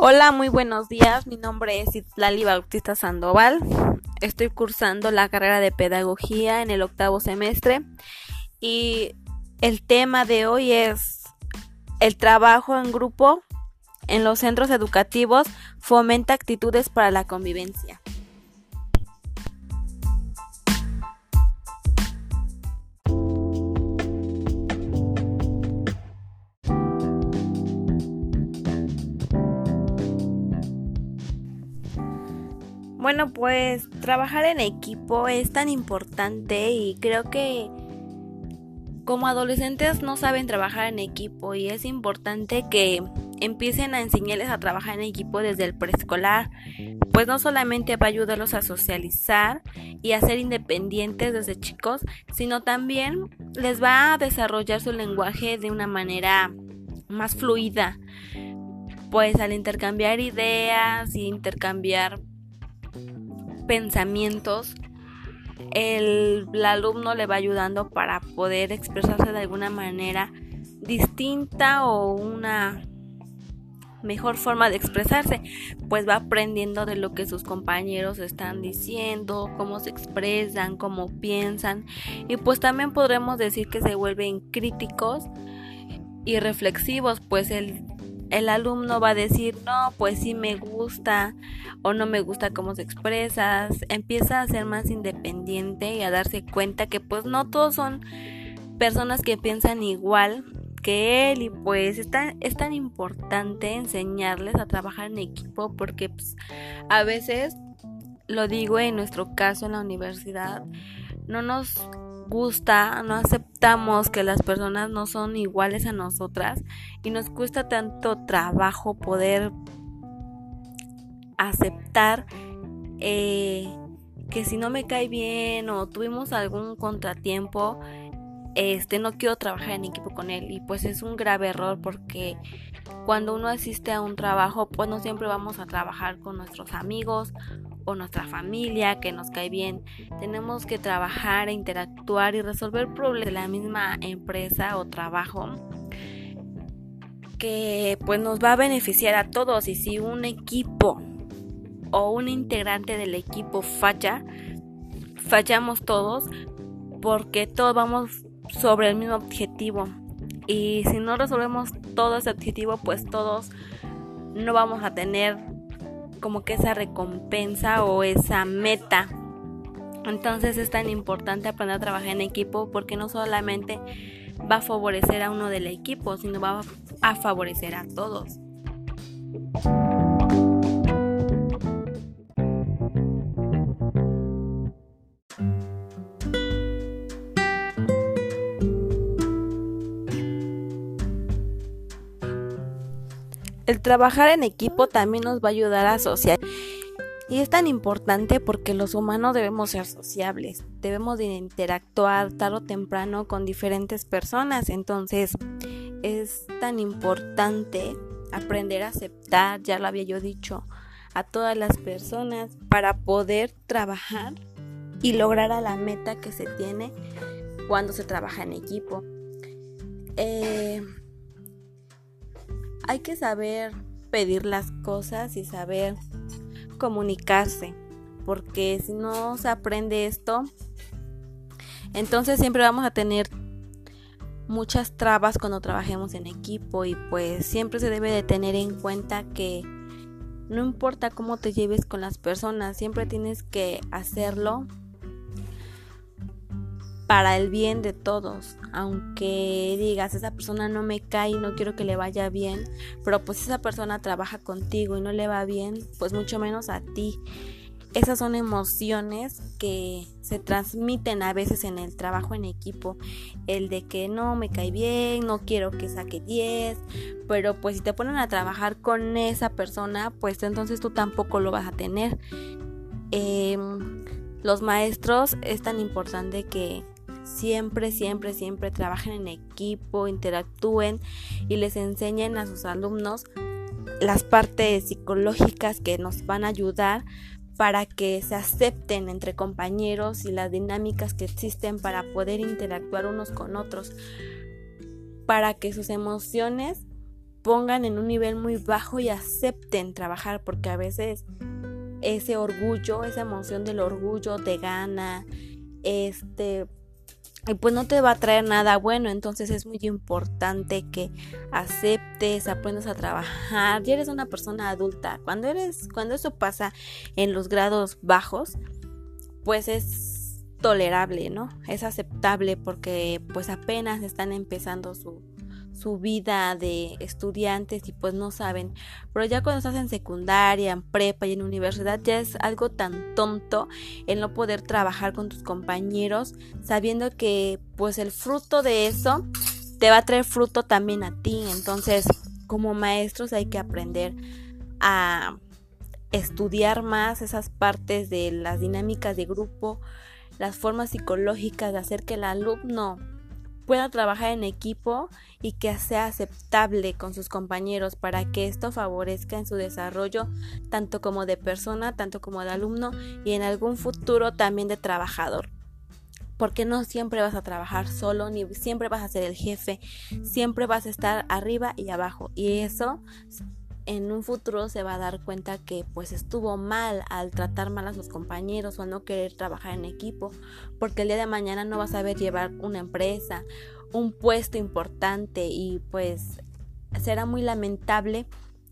Hola, muy buenos días. Mi nombre es Itlali Bautista Sandoval. Estoy cursando la carrera de pedagogía en el octavo semestre y el tema de hoy es el trabajo en grupo en los centros educativos fomenta actitudes para la convivencia. Bueno, pues trabajar en equipo es tan importante y creo que como adolescentes no saben trabajar en equipo y es importante que empiecen a enseñarles a trabajar en equipo desde el preescolar, pues no solamente va a ayudarlos a socializar y a ser independientes desde chicos, sino también les va a desarrollar su lenguaje de una manera más fluida, pues al intercambiar ideas y intercambiar pensamientos, el, alumno le va ayudando para poder expresarse de alguna manera distinta o una mejor forma de expresarse, pues va aprendiendo de lo que sus compañeros están diciendo, cómo se expresan, cómo piensan. Y pues también podremos decir que se vuelven críticos y reflexivos, pues el el alumno va a decir, no, pues sí me gusta o no me gusta cómo se expresas, empieza a ser más independiente y a darse cuenta que pues no todos son personas que piensan igual que él y pues es tan, es tan importante enseñarles a trabajar en equipo porque pues, a veces, lo digo en nuestro caso en la universidad, no nos gusta, no aceptamos que las personas no son iguales a nosotras y nos cuesta tanto trabajo poder aceptar eh, que si no me cae bien o tuvimos algún contratiempo, este no quiero trabajar en equipo con él. Y pues es un grave error porque cuando uno asiste a un trabajo pues no siempre vamos a trabajar con nuestros amigos o nuestra familia que nos cae bien. Tenemos que trabajar interactuar y resolver problemas de la misma empresa o trabajo que pues nos va a beneficiar a todos y si un equipo o un integrante del equipo falla, fallamos todos porque todos vamos sobre el mismo objetivo y si no resolvemos todo ese objetivo pues todos no vamos a tener como que esa recompensa o esa meta. Entonces es tan importante aprender a trabajar en equipo porque no solamente va a favorecer a uno del equipo, sino va a favorecer a todos. El trabajar en equipo también nos va a ayudar a asociar. Y es tan importante porque los humanos debemos ser sociables, debemos de interactuar tarde o temprano con diferentes personas. Entonces es tan importante aprender a aceptar, ya lo había yo dicho, a todas las personas para poder trabajar y lograr a la meta que se tiene cuando se trabaja en equipo. Eh, hay que saber pedir las cosas y saber comunicarse, porque si no se aprende esto, entonces siempre vamos a tener muchas trabas cuando trabajemos en equipo y pues siempre se debe de tener en cuenta que no importa cómo te lleves con las personas, siempre tienes que hacerlo para el bien de todos. Aunque digas, esa persona no me cae y no quiero que le vaya bien, pero pues esa persona trabaja contigo y no le va bien, pues mucho menos a ti. Esas son emociones que se transmiten a veces en el trabajo en equipo. El de que no me cae bien, no quiero que saque 10, pero pues si te ponen a trabajar con esa persona, pues entonces tú tampoco lo vas a tener. Em, los maestros es tan importante que siempre, siempre, siempre trabajen en equipo, interactúen y les enseñen a sus alumnos las partes psicológicas que nos van a ayudar para que se acepten entre compañeros y las dinámicas que existen para poder interactuar unos con otros, para que sus emociones pongan en un nivel muy bajo y acepten trabajar porque a veces ese orgullo, esa emoción del orgullo te gana, este, y pues no te va a traer nada bueno, entonces es muy importante que aceptes, aprendas a trabajar, ya eres una persona adulta. Cuando eres cuando eso pasa en los grados bajos, pues es tolerable, ¿no? Es aceptable porque pues apenas están empezando su su vida de estudiantes y pues no saben. Pero ya cuando estás en secundaria, en prepa y en universidad ya es algo tan tonto el no poder trabajar con tus compañeros sabiendo que pues el fruto de eso te va a traer fruto también a ti. Entonces como maestros hay que aprender a estudiar más esas partes de las dinámicas de grupo, las formas psicológicas de hacer que el alumno pueda trabajar en equipo y que sea aceptable con sus compañeros para que esto favorezca en su desarrollo tanto como de persona, tanto como de alumno y en algún futuro también de trabajador. Porque no siempre vas a trabajar solo, ni siempre vas a ser el jefe, siempre vas a estar arriba y abajo. Y eso en un futuro se va a dar cuenta que pues estuvo mal al tratar mal a sus compañeros o no querer trabajar en equipo, porque el día de mañana no va a saber llevar una empresa, un puesto importante y pues será muy lamentable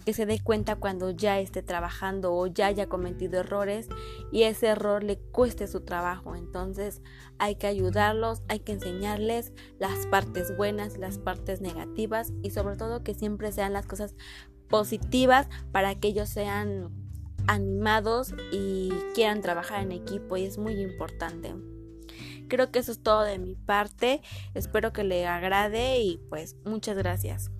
que se dé cuenta cuando ya esté trabajando o ya haya cometido errores y ese error le cueste su trabajo. Entonces hay que ayudarlos, hay que enseñarles las partes buenas, las partes negativas y sobre todo que siempre sean las cosas positivas para que ellos sean animados y quieran trabajar en equipo y es muy importante. Creo que eso es todo de mi parte. Espero que le agrade y pues muchas gracias.